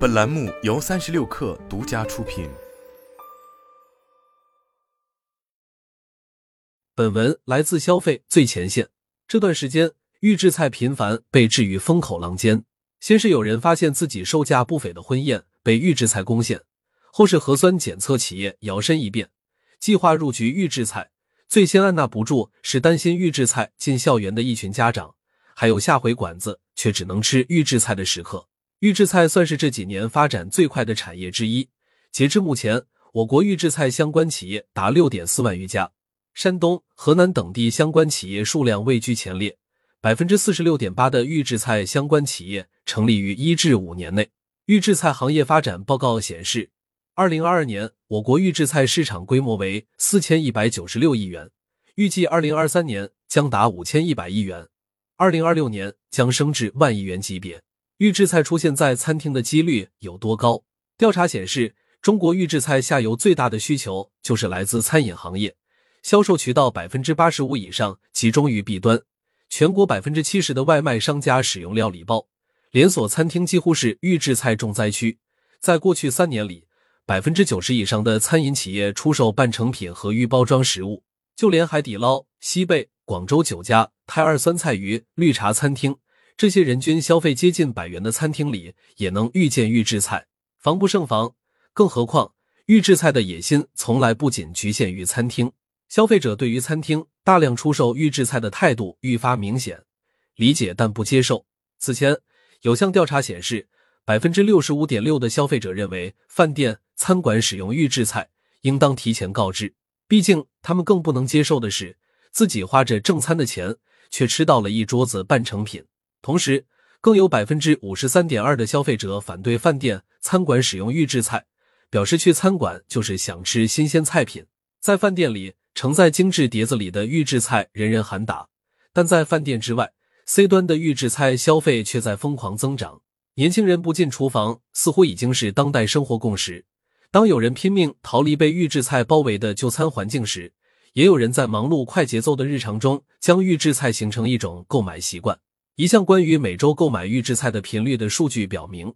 本栏目由三十六氪独家出品。本文来自消费最前线。这段时间，预制菜频繁被置于风口浪尖。先是有人发现自己售价不菲的婚宴被预制菜攻陷，后是核酸检测企业摇身一变，计划入局预制菜。最先按捺不住是担心预制菜进校园的一群家长，还有下回馆子却只能吃预制菜的食客。预制菜算是这几年发展最快的产业之一。截至目前，我国预制菜相关企业达六点四万余家，山东、河南等地相关企业数量位居前列。百分之四十六点八的预制菜相关企业成立于一至五年内。预制菜行业发展报告显示，二零二二年我国预制菜市场规模为四千一百九十六亿元，预计二零二三年将达五千一百亿元，二零二六年将升至万亿元级别。预制菜出现在餐厅的几率有多高？调查显示，中国预制菜下游最大的需求就是来自餐饮行业，销售渠道百分之八十五以上集中于 B 端。全国百分之七十的外卖商家使用料理包，连锁餐厅几乎是预制菜重灾区。在过去三年里，百分之九十以上的餐饮企业出售半成品和预包装食物，就连海底捞、西贝、广州酒家、泰二酸菜鱼、绿茶餐厅。这些人均消费接近百元的餐厅里，也能遇见预制菜，防不胜防。更何况，预制菜的野心从来不仅局限于餐厅。消费者对于餐厅大量出售预制菜的态度愈发明显，理解但不接受。此前有项调查显示，百分之六十五点六的消费者认为饭店餐馆使用预制菜应当提前告知，毕竟他们更不能接受的是自己花着正餐的钱，却吃到了一桌子半成品。同时，更有百分之五十三点二的消费者反对饭店餐馆使用预制菜，表示去餐馆就是想吃新鲜菜品。在饭店里，盛在精致碟子里的预制菜人人喊打，但在饭店之外，C 端的预制菜消费却在疯狂增长。年轻人不进厨房，似乎已经是当代生活共识。当有人拼命逃离被预制菜包围的就餐环境时，也有人在忙碌快节奏的日常中，将预制菜形成一种购买习惯。一项关于每周购买预制菜的频率的数据表明，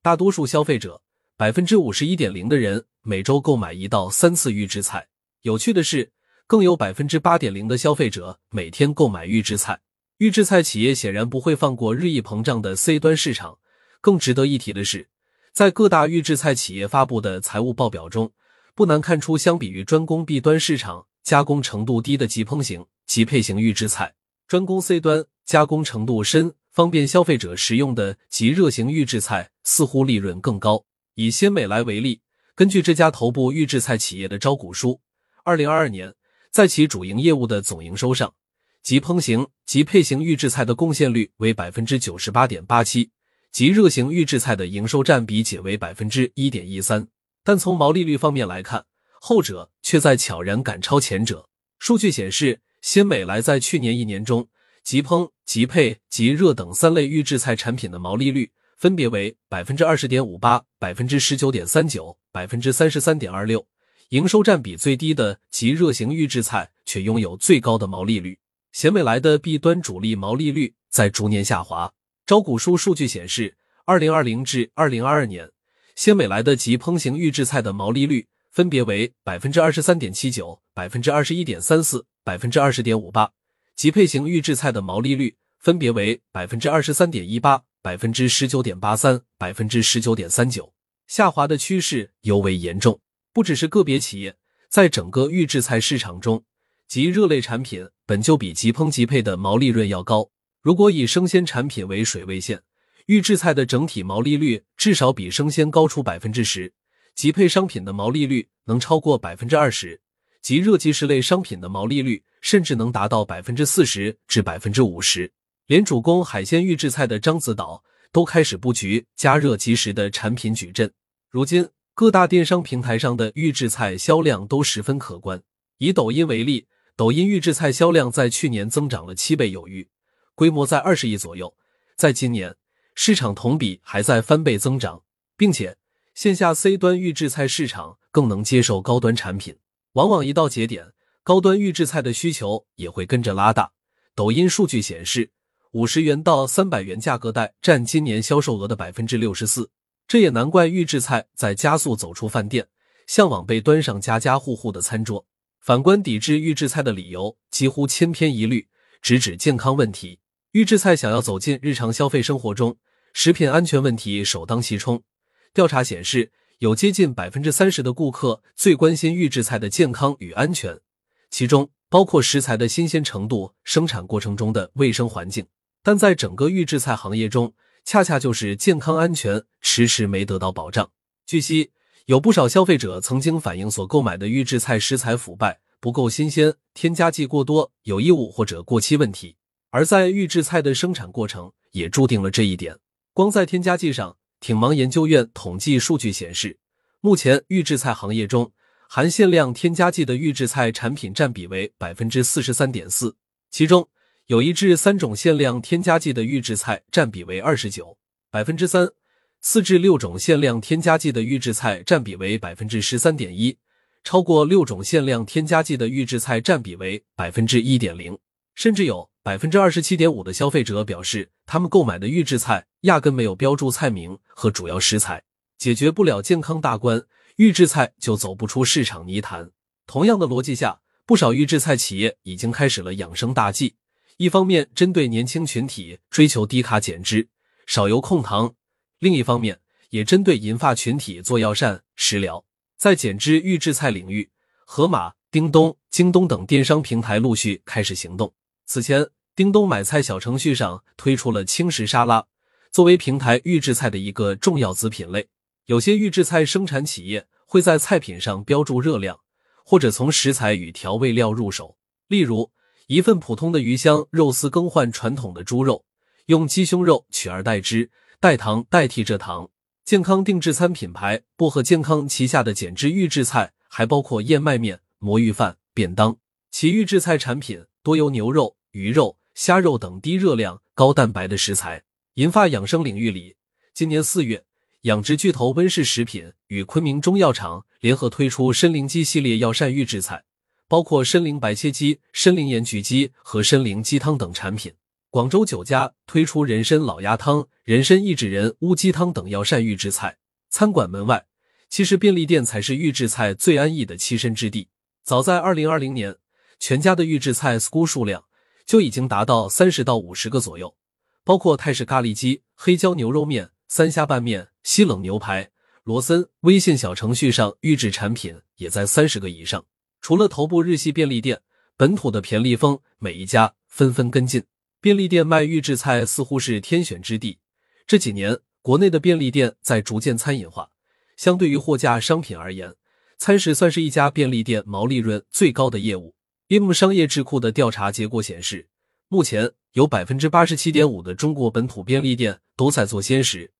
大多数消费者百分之五十一点零的人每周购买一到三次预制菜。有趣的是，更有百分之八点零的消费者每天购买预制菜。预制菜企业显然不会放过日益膨胀的 C 端市场。更值得一提的是，在各大预制菜企业发布的财务报表中，不难看出，相比于专攻 B 端市场、加工程度低的即烹型、即配型预制菜，专攻 C 端。加工程度深、方便消费者食用的即热型预制菜似乎利润更高。以鲜美来为例，根据这家头部预制菜企业的招股书，二零二二年在其主营业务的总营收上，即烹型、即配型预制菜的贡献率为百分之九十八点八七，即热型预制菜的营收占比仅为百分之一点一三。但从毛利率方面来看，后者却在悄然赶超前者。数据显示，鲜美来在去年一年中。即烹、即配、即热等三类预制菜产品的毛利率分别为百分之二十点五八、百分之十九点三九、百分之三十三点二六。营收占比最低的即热型预制菜却拥有最高的毛利率。鲜美来的 B 端主力毛利率在逐年下滑。招股书数据显示，二零二零至二零二二年，鲜美来的即烹型预制菜的毛利率分别为百分之二十三点七九、百分之二十一点三四、百分之二十点五八。即配型预制菜的毛利率分别为百分之二十三点一八、百分之十九点八三、百分之十九点三九，下滑的趋势尤为严重。不只是个别企业，在整个预制菜市场中，即热类产品本就比即烹即配的毛利润要高。如果以生鲜产品为水位线，预制菜的整体毛利率至少比生鲜高出百分之十，即配商品的毛利率能超过百分之二十。即热即食类商品的毛利率甚至能达到百分之四十至百分之五十，连主攻海鲜预制菜的獐子岛都开始布局加热即食的产品矩阵。如今，各大电商平台上的预制菜销量都十分可观。以抖音为例，抖音预制菜销量在去年增长了七倍有余，规模在二十亿左右。在今年，市场同比还在翻倍增长，并且线下 C 端预制菜市场更能接受高端产品。往往一到节点，高端预制菜的需求也会跟着拉大。抖音数据显示，五十元到三百元价格带占今年销售额的百分之六十四。这也难怪预制菜在加速走出饭店，向往被端上家家户户的餐桌。反观抵制预制菜的理由几乎千篇一律，直指健康问题。预制菜想要走进日常消费生活中，食品安全问题首当其冲。调查显示，有接近百分之三十的顾客最关心预制菜的健康与安全，其中包括食材的新鲜程度、生产过程中的卫生环境。但在整个预制菜行业中，恰恰就是健康安全迟迟没得到保障。据悉，有不少消费者曾经反映所购买的预制菜食材腐败、不够新鲜、添加剂过多、有异物或者过期问题。而在预制菜的生产过程也注定了这一点。光在添加剂上，挺芒研究院统计数据显示，目前预制菜行业中含限量添加剂的预制菜产品占比为百分之四十三点四，其中。有一至三种限量添加剂的预制菜占比为二十九百分之三，四至六种限量添加剂的预制菜占比为百分之十三点一，超过六种限量添加剂的预制菜占比为百分之一点零，甚至有百分之二十七点五的消费者表示，他们购买的预制菜压根没有标注菜名和主要食材，解决不了健康大关，预制菜就走不出市场泥潭。同样的逻辑下，不少预制菜企业已经开始了养生大计。一方面针对年轻群体追求低卡减脂、少油控糖，另一方面也针对银发群体做药膳食疗。在减脂预制菜领域，盒马、叮咚、京东等电商平台陆续开始行动。此前，叮咚买菜小程序上推出了轻食沙拉，作为平台预制菜的一个重要子品类。有些预制菜生产企业会在菜品上标注热量，或者从食材与调味料入手，例如。一份普通的鱼香肉丝更换传统的猪肉，用鸡胸肉取而代之，代糖代替蔗糖。健康定制餐品牌薄荷健康旗下的减脂预制菜还包括燕麦面、魔芋饭、便当。其预制菜产品多由牛肉、鱼肉、虾肉等低热量、高蛋白的食材。银发养生领域里，今年四月，养殖巨头温氏食品与昆明中药厂联合推出参苓鸡系列药膳预制菜。包括参苓白切鸡、参苓盐焗鸡和参苓鸡汤等产品。广州酒家推出人参老鸭汤、人参益智仁乌鸡汤等药膳预制菜。餐馆门外，其实便利店才是预制菜最安逸的栖身之地。早在二零二零年，全家的预制菜 SKU 数量就已经达到三十到五十个左右，包括泰式咖喱鸡、黑椒牛肉面、三虾拌面、西冷牛排。罗森微信小程序上预制产品也在三十个以上。除了头部日系便利店，本土的便利蜂每一家纷纷跟进。便利店卖预制菜似乎是天选之地。这几年，国内的便利店在逐渐餐饮化。相对于货架商品而言，餐食算是一家便利店毛利润最高的业务。im 商业智库的调查结果显示，目前有百分之八十七点五的中国本土便利店都在做鲜食，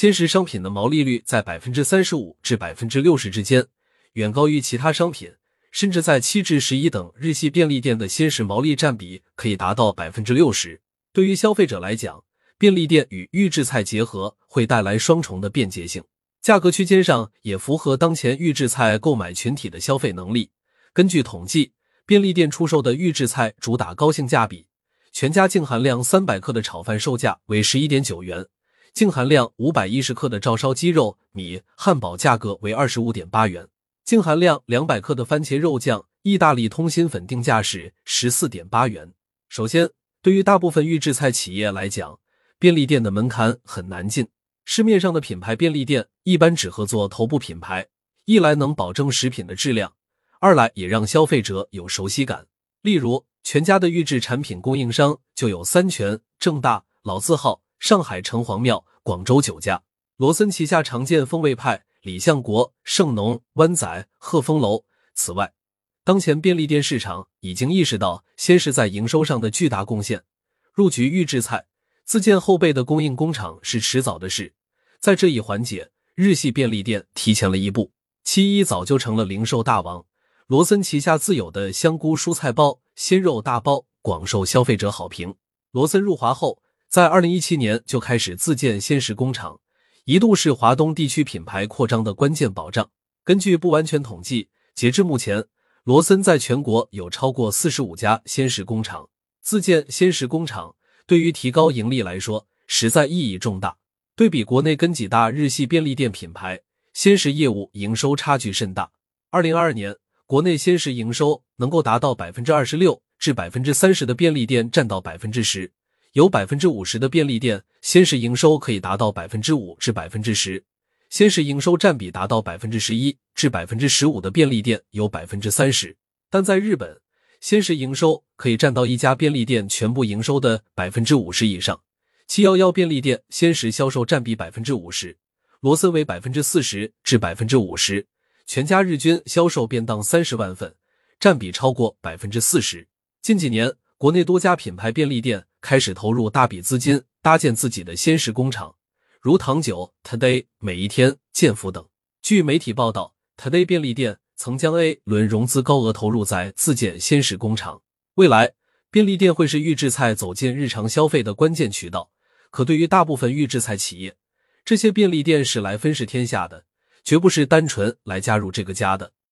鲜食商品的毛利率在百分之三十五至百分之六十之间，远高于其他商品。甚至在七至十一等日系便利店的鲜食毛利占比可以达到百分之六十。对于消费者来讲，便利店与预制菜结合会带来双重的便捷性，价格区间上也符合当前预制菜购买群体的消费能力。根据统计，便利店出售的预制菜主打高性价比，全家净含量三百克的炒饭售价为十一点九元，净含量五百一十克的照烧鸡肉米汉堡价格为二十五点八元。净含量两百克的番茄肉酱意大利通心粉定价是十四点八元。首先，对于大部分预制菜企业来讲，便利店的门槛很难进。市面上的品牌便利店一般只合作头部品牌，一来能保证食品的质量，二来也让消费者有熟悉感。例如，全家的预制产品供应商就有三全、正大、老字号、上海城隍庙、广州酒家。罗森旗下常见风味派。李相国、盛农、湾仔、鹤峰楼。此外，当前便利店市场已经意识到鲜食在营收上的巨大贡献，入局预制菜、自建后备的供应工厂是迟早的事。在这一环节，日系便利店提前了一步，七一早就成了零售大王。罗森旗下自有的香菇蔬菜包、鲜肉大包广受消费者好评。罗森入华后，在二零一七年就开始自建鲜食工厂。一度是华东地区品牌扩张的关键保障。根据不完全统计，截至目前，罗森在全国有超过四十五家鲜食工厂。自建鲜食工厂对于提高盈利来说，实在意义重大。对比国内跟几大日系便利店品牌，鲜食业务营收差距甚大。二零二二年，国内鲜食营收能够达到百分之二十六至百分之三十的便利店占到百分之十，有百分之五十的便利店鲜食营收可以达到百分之五至百分之十，鲜食营收占比达到百分之十一至百分之十五的便利店有百分之三十。但在日本，鲜食营收可以占到一家便利店全部营收的百分之五十以上。七幺幺便利店鲜食销售占比百分之五十，罗森为百分之四十至百分之五十，全家日均销售便当三十万份，占比超过百分之四十。近几年，国内多家品牌便利店开始投入大笔资金搭建自己的鲜食工厂，如糖酒、Today、每一天、健福等。据媒体报道，Today 便利店曾将 A 轮融资高额投入在自建鲜食工厂，未来便利店会是预制菜走进日常消费的关键渠道。可对于大部分预制菜企业，这些便利店是来分食天下的，绝不是单纯来加入这个家的。